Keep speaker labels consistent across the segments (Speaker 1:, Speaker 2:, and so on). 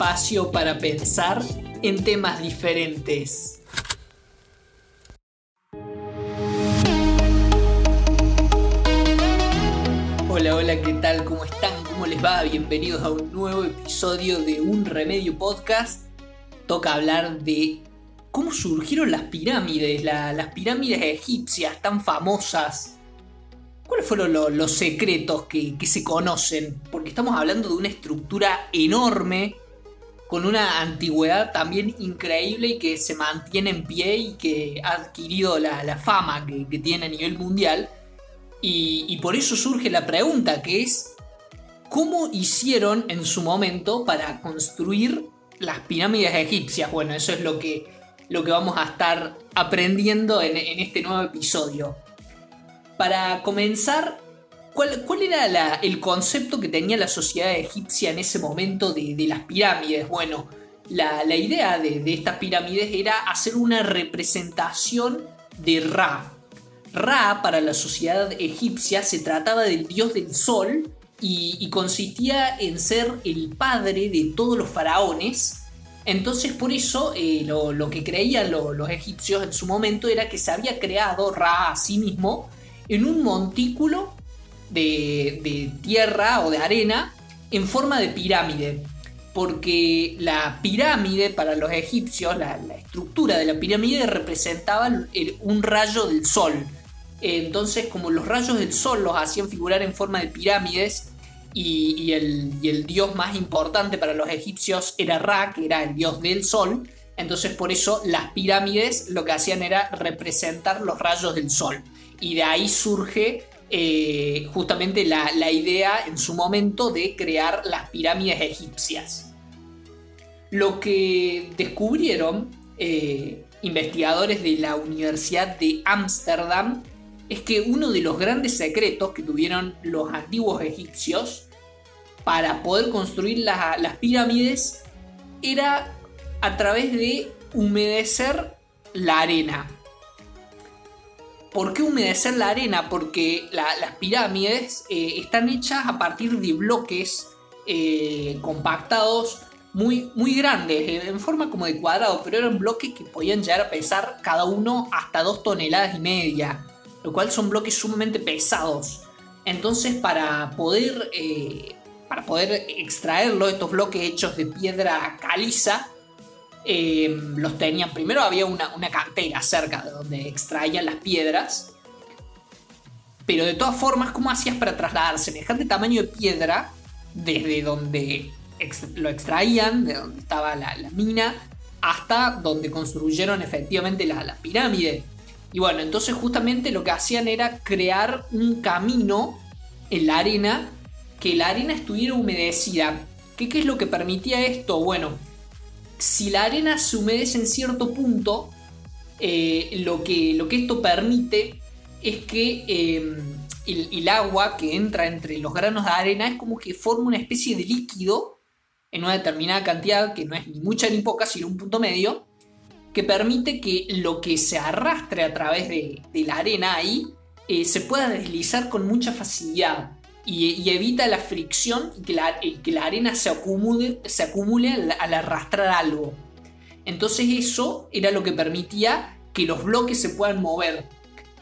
Speaker 1: espacio para pensar en temas diferentes. Hola, hola, ¿qué tal? ¿Cómo están? ¿Cómo les va? Bienvenidos a un nuevo episodio de Un Remedio Podcast. Toca hablar de cómo surgieron las pirámides, las pirámides egipcias tan famosas. ¿Cuáles fueron los secretos que, se conocen? Porque estamos hablando de una estructura enorme con una antigüedad también increíble y que se mantiene en pie y que ha adquirido la, fama que, tiene a nivel mundial. Y, por eso surge la pregunta que es, ¿cómo hicieron en su momento para construir las pirámides egipcias? Bueno, eso es lo que, lo que vamos a estar aprendiendo en, en este nuevo episodio. Para comenzar, ¿Cuál, era el concepto que tenía la sociedad egipcia en ese momento de, las pirámides? Bueno, la, idea de, estas pirámides era hacer una representación de Ra. Ra para la sociedad egipcia se trataba del dios del sol y, consistía en ser el padre de todos los faraones. Entonces por eso eh, lo, que creían los egipcios en su momento era que se había creado Ra a sí mismo en un montículo de, tierra o de arena en forma de pirámide. Porque la pirámide para los egipcios, la, estructura de la pirámide representaba un rayo del sol. Entonces, como los rayos del sol los hacían figurar en forma de pirámides, y, el, y, el, dios más importante para los egipcios era Ra, que era el dios del sol. Entonces por eso las pirámides lo que hacían era representar los rayos del sol. Y de ahí surge eh, justamente la, idea en su momento de crear las pirámides egipcias. Lo que descubrieron eh, investigadores de la Universidad de Ámsterdam es que uno de los grandes secretos que tuvieron los antiguos egipcios para poder construir las pirámides era a través de humedecer la arena. ¿Por qué humedecer la arena? Porque las pirámides eh, están hechas a partir de bloques eh, compactados muy, muy grandes, eh, en forma como de cuadrado, pero eran bloques que podían llegar a pesar cada uno hasta 2 toneladas y media, lo cual son bloques sumamente pesados. Entonces, para poder, para poder extraerlo, estos bloques hechos de piedra caliza, Em, los tenían. Primero había una, cantera cerca de donde extraían las piedras. Pero de todas formas, ¿cómo hacías para trasladar semejante tamaño de piedra desde donde lo extraían, de donde estaba la, mina, hasta donde construyeron efectivamente la, la, pirámide? Y bueno, entonces justamente lo que hacían era crear un camino en la arena, que la arena estuviera humedecida. ¿Qué, qué es lo que permitía esto? Bueno, si la arena se humedece en cierto punto, eh, lo, que, esto permite es que em, el, agua que entra entre los granos de arena es como que forma una especie de líquido en una determinada cantidad, que no es ni mucha ni poca, sino un punto medio, que permite que lo que se arrastre a través de, la arena ahí eh, se pueda deslizar con mucha facilidad y, evita la fricción y que la, que la arena se acumule, se acumule al, arrastrar algo. Entonces eso era lo que permitía que los bloques se puedan mover.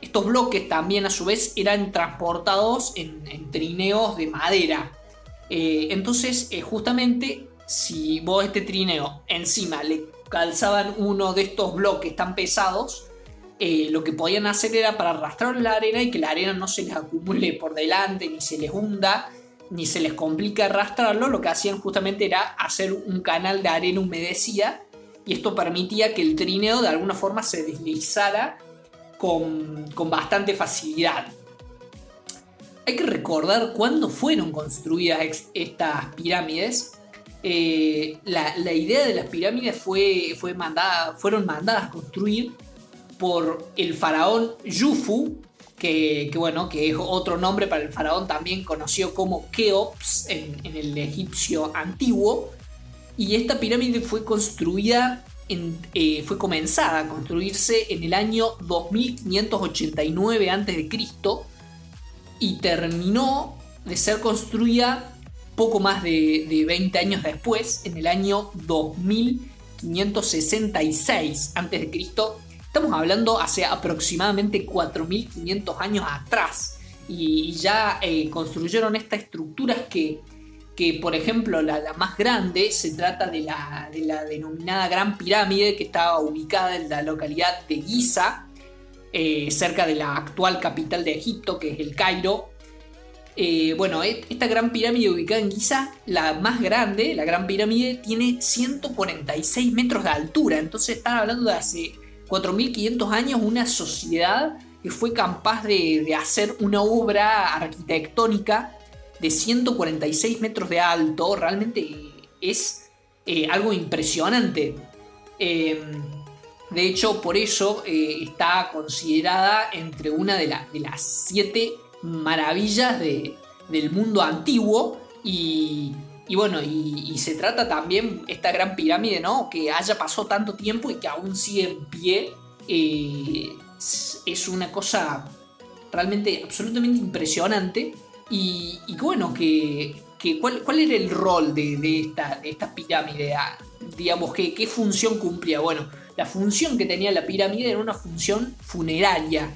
Speaker 1: Estos bloques también a su vez eran transportados en, trineos de madera. Eh, entonces eh, justamente si vos este trineo encima le calzaban uno de estos bloques tan pesados, eh, lo que podían hacer era para arrastrar la arena y que la arena no se les acumule por delante, ni se les hunda, ni se les complica arrastrarlo, lo que hacían justamente era hacer un canal de arena humedecida y esto permitía que el trineo de alguna forma se deslizara con, bastante facilidad. Hay que recordar cuándo fueron construidas estas pirámides. Eh, la, idea de las pirámides fue, fue fueron mandadas a construir por el faraón Yufu, que, bueno, que es otro nombre para el faraón también conocido como Keops en, el egipcio antiguo. Y esta pirámide fue construida, eh, fue comenzada a construirse en el año 2589 a.C. y terminó de ser construida poco más de, de 20 años después, en el año 2566 a.C. Estamos hablando hace aproximadamente 4.500 años atrás. Y, ya eh, construyeron estas estructuras que, que por ejemplo, la, más grande se trata de la, de la, denominada Gran Pirámide, que estaba ubicada en la localidad de Giza, eh, cerca de la actual capital de Egipto, que es el Cairo. Eh, bueno, e, esta Gran Pirámide ubicada en Giza, la más grande, la Gran Pirámide, tiene 146 metros de altura. Entonces están hablando de hace 4.500 años una sociedad que fue capaz de, hacer una obra arquitectónica de 146 metros de alto, realmente es eh, algo impresionante. Em, de hecho, por eso eh, está considerada entre una de, de las siete maravillas del mundo antiguo y, y bueno, y, se trata también esta gran pirámide, ¿no? Que haya pasado tanto tiempo y que aún sigue en pie. Eh, es una cosa realmente absolutamente impresionante. Y, bueno, que, ¿cuál, ¿cuál, era el rol de, esta, esta, pirámide? Ah, digamos, ¿qué, ¿qué función cumplía? Bueno, la función que tenía la pirámide era una función funeraria.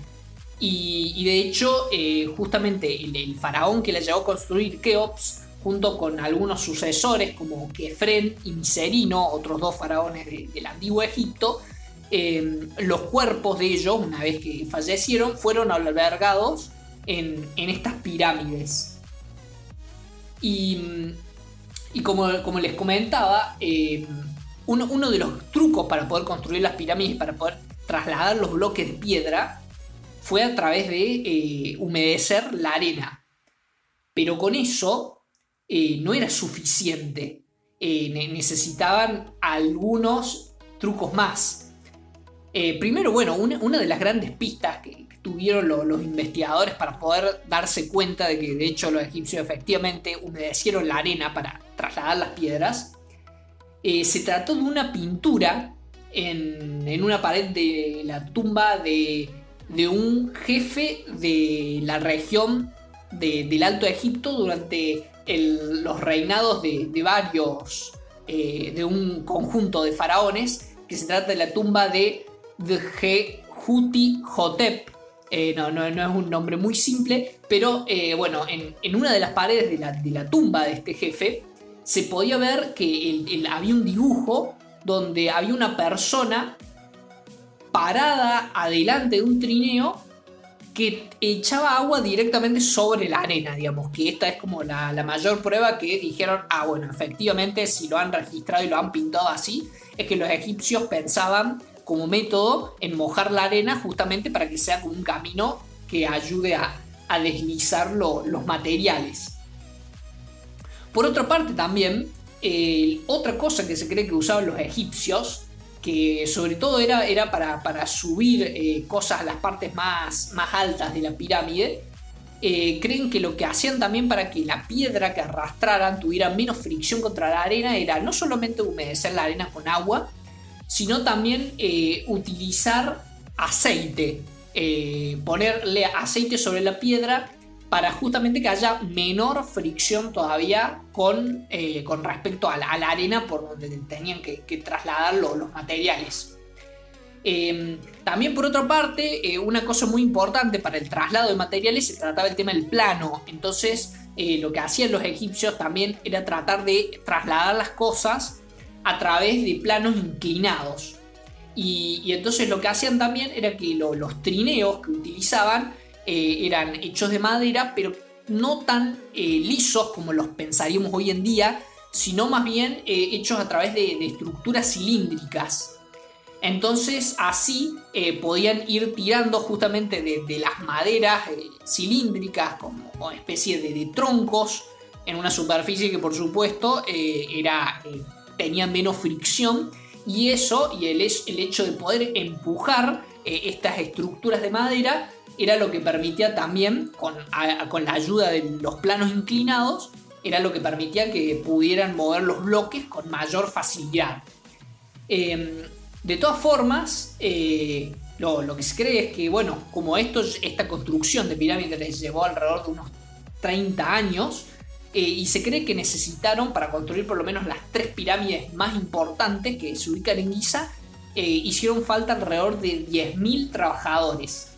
Speaker 1: Y, de hecho, eh, justamente el, el, faraón que la llevó a construir Keops junto con algunos sucesores como Kefren y Miserino, otros dos faraones del antiguo Egipto, eh, los cuerpos de ellos, una vez que fallecieron, fueron albergados en, estas pirámides. Y, como, les comentaba, eh, uno, de los trucos para poder construir las pirámides, para poder trasladar los bloques de piedra, fue a través de eh, humedecer la arena. Pero con eso eh, no era suficiente. Eh, necesitaban algunos trucos más. Eh, primero, bueno, una, de las grandes pistas que, tuvieron los investigadores para poder darse cuenta de que de hecho los egipcios efectivamente humedecieron la arena para trasladar las piedras, se trató de una pintura en, una pared de la tumba de, un jefe de la región del Alto Egipto durante los reinados de, varios, eh, de un conjunto de faraones, que se trata de la tumba de Djehuti Hotep. Eh, no, no, no, es un nombre muy simple, pero eh, bueno, en, una de las paredes de la, tumba de este jefe se podía ver que había un dibujo donde había una persona parada adelante de un trineo que echaba agua directamente sobre la arena, digamos, que esta es como la, mayor prueba que dijeron, ah, bueno, efectivamente, si lo han registrado y lo han pintado así, es que los egipcios pensaban como método en mojar la arena justamente para que sea como un camino que ayude a, deslizar los materiales. Por otra parte también, otra cosa que se cree que usaban los egipcios que sobre todo era, era para, subir eh, cosas a las partes más, más altas de la pirámide, eh, creen que lo que hacían también para que la piedra que arrastraran tuviera menos fricción contra la arena era no solamente humedecer la arena con agua, sino también eh, utilizar aceite, ponerle aceite sobre la piedra para justamente que haya menor fricción todavía con, eh, con respecto a la, arena por donde tenían que, trasladar los materiales. Em, también por otra parte, eh, una cosa muy importante para el traslado de materiales se trataba del tema del plano. Entonces, eh, lo que hacían los egipcios también era tratar de trasladar las cosas a través de planos inclinados. Y, entonces lo que hacían también era que los trineos que utilizaban eh, eran hechos de madera, pero no tan eh, lisos como los pensaríamos hoy en día, sino más bien eh, hechos a través de, estructuras cilíndricas. Entonces así podían ir tirando justamente de, las maderas cilíndricas como, una especie de, troncos en una superficie que por supuesto era, tenía menos fricción y eso y el hecho de poder empujar estas estructuras de madera era lo que permitía también, con, la ayuda de los planos inclinados, era lo que permitía que pudieran mover los bloques con mayor facilidad. Em, de todas formas, eh, lo, que se cree es que, bueno, como esto, esta construcción de pirámides les llevó alrededor de unos 30 años, y se cree que necesitaron para construir por lo menos las tres pirámides más importantes que se ubican en Giza, hicieron falta alrededor de 10.000 trabajadores.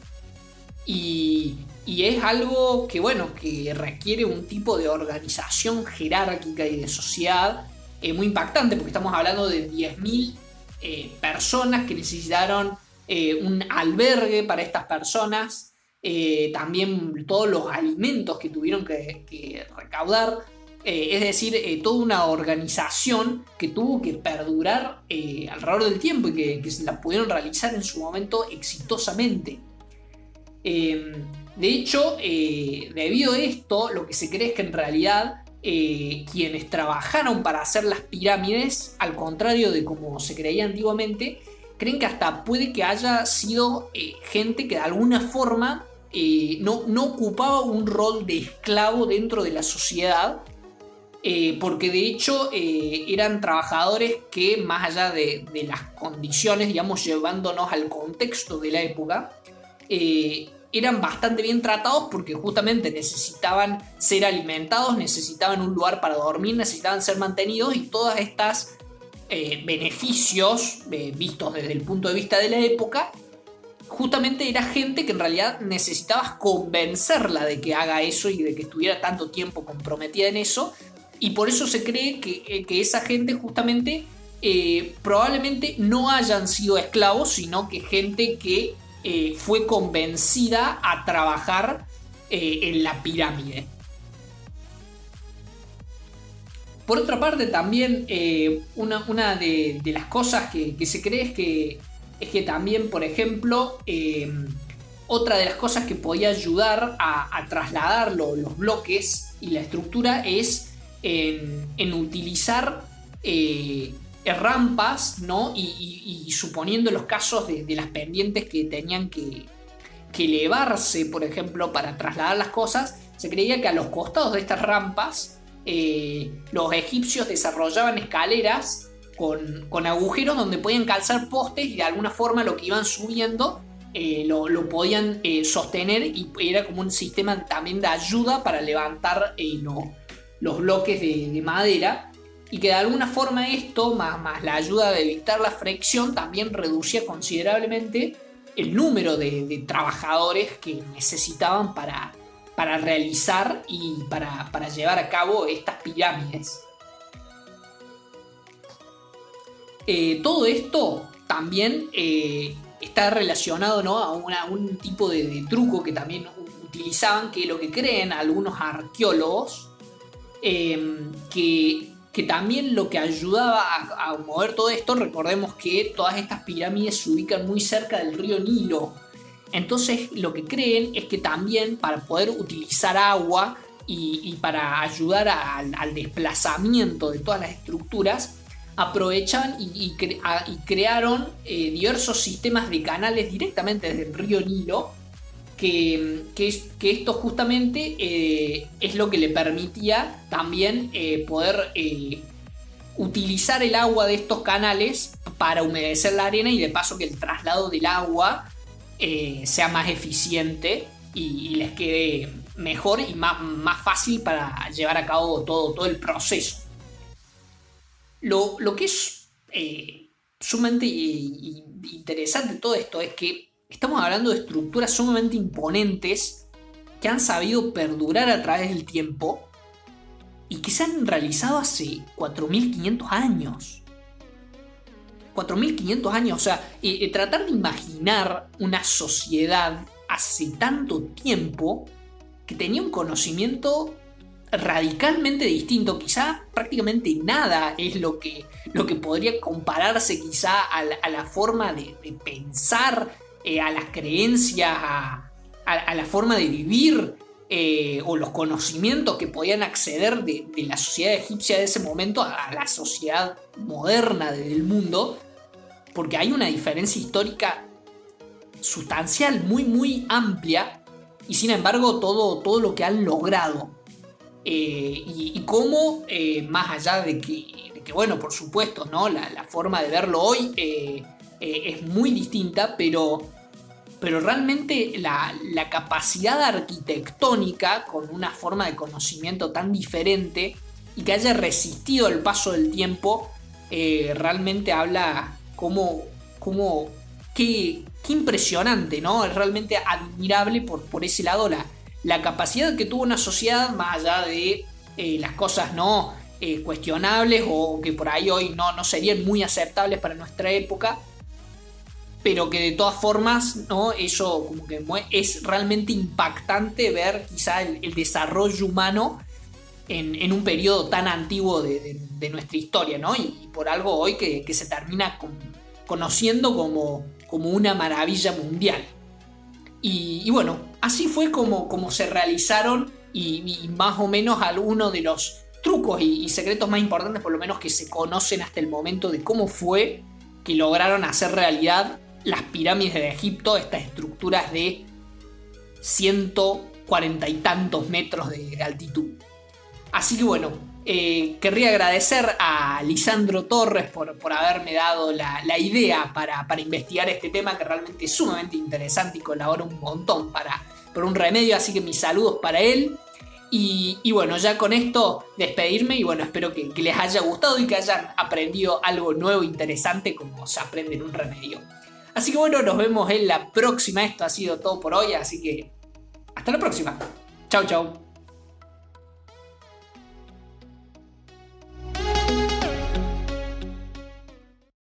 Speaker 1: Y, es algo que, bueno, que requiere un tipo de organización jerárquica y de sociedad muy impactante, porque estamos hablando de 10.000 personas que necesitaron un albergue para estas personas, eh, también todos los alimentos que tuvieron que, recaudar, eh, es decir, eh, toda una organización que tuvo que perdurar alrededor del tiempo y que, se la pudieron realizar en su momento exitosamente. De hecho, debido a esto, lo que se cree es que en realidad quienes trabajaron para hacer las pirámides, al contrario de como se creía antiguamente, creen que hasta puede que haya sido gente que de alguna forma eh, no, ocupaba un rol de esclavo dentro de la sociedad, eh, porque de hecho eh, eran trabajadores que más allá de, las condiciones, digamos, llevándonos al contexto de la época, eran bastante bien tratados porque justamente necesitaban ser alimentados, necesitaban un lugar para dormir, necesitaban ser mantenidos y todas estas beneficios vistos desde el punto de vista de la época justamente era gente que en realidad necesitabas convencerla de que haga eso y de que estuviera tanto tiempo comprometida en eso. Y por eso se cree que, eh, esa gente justamente eh, probablemente no hayan sido esclavos, sino que gente que eh, fue convencida a trabajar en la pirámide. Por otra parte, también una, de, las cosas que, se cree es que es que también, por ejemplo, eh, otra de las cosas que podía ayudar a, trasladar los bloques y la estructura es en, utilizar eh, rampas, ¿no? Y, suponiendo los casos de, las pendientes que tenían que, elevarse, por ejemplo, para trasladar las cosas, se creía que a los costados de estas rampas eh, los egipcios desarrollaban escaleras con, agujeros donde podían calzar postes y de alguna forma lo que iban subiendo eh, lo, podían eh, sostener y era como un sistema también de ayuda para levantar eh, los bloques de, madera y que de alguna forma esto, más, más la ayuda de evitar la fricción, también reducía considerablemente el número de, trabajadores que necesitaban para, para realizar y para, para llevar a cabo estas pirámides. Eh, todo esto también eh, está relacionado ¿no? a, un tipo de, truco que también utilizaban, que lo que creen algunos arqueólogos, em, que, también lo que ayudaba a, mover todo esto, recordemos que todas estas pirámides se ubican muy cerca del río Nilo. Entonces lo que creen es que también para poder utilizar agua y, para ayudar al desplazamiento de todas las estructuras, aprovechan y, crearon eh, diversos sistemas de canales directamente desde el río Nilo, que, que, esto justamente eh, es lo que le permitía también eh, poder utilizar el agua de estos canales para humedecer la arena y de paso que el traslado del agua sea más eficiente y, les quede mejor y más, más fácil para llevar a cabo todo, todo el proceso. Lo, que es eh, sumamente eh, interesante todo esto es que estamos hablando de estructuras sumamente imponentes que han sabido perdurar a través del tiempo y que se han realizado hace 4.500 años. 4.500 años, o sea, eh, tratar de imaginar una sociedad hace tanto tiempo que tenía un conocimiento radicalmente distinto. Quizá prácticamente nada es lo que, lo que podría compararse quizá a la, forma de, pensar, eh, a las creencias, a, la forma de vivir eh, o los conocimientos que podían acceder de, la sociedad egipcia de ese momento a la sociedad moderna del mundo. Porque hay una diferencia histórica sustancial, muy, muy amplia. Y sin embargo, todo, todo lo que han logrado eh, y, cómo, más allá de que, bueno, por supuesto, ¿no? La, forma de verlo hoy es muy distinta, pero pero realmente la, capacidad arquitectónica, con una forma de conocimiento tan diferente y que haya resistido el paso del tiempo, eh, realmente habla como, como qué, impresionante, ¿no? Es realmente admirable por, por ese lado la, la capacidad que tuvo una sociedad, más allá de eh, las cosas no eh, cuestionables o que por ahí hoy no, no serían muy aceptables para nuestra época, pero que de todas formas, ¿no? Eso como que es realmente impactante ver quizá el, desarrollo humano en, un periodo tan antiguo de, nuestra historia, ¿no? Y, por algo hoy que, se termina conociendo como, como una maravilla mundial. Y, bueno, así fue como, como se realizaron y, más o menos algunos de los trucos y, secretos más importantes, por lo menos que se conocen hasta el momento de cómo fue que lograron hacer realidad las pirámides de Egipto, estas estructuras de 140 y tantos metros de altitud. Así que bueno, eh, querría agradecer a Lisandro Torres por, por haberme dado la, idea para, investigar este tema que realmente es sumamente interesante y colabora un montón para, por un remedio, así que mis saludos para él. Y, bueno, ya con esto despedirme y bueno, espero que, que, les haya gustado y que hayan aprendido algo nuevo, interesante como se aprende en un remedio. Así que bueno, nos vemos en la próxima. Esto ha sido todo por hoy, así que hasta la próxima. Chau, chau.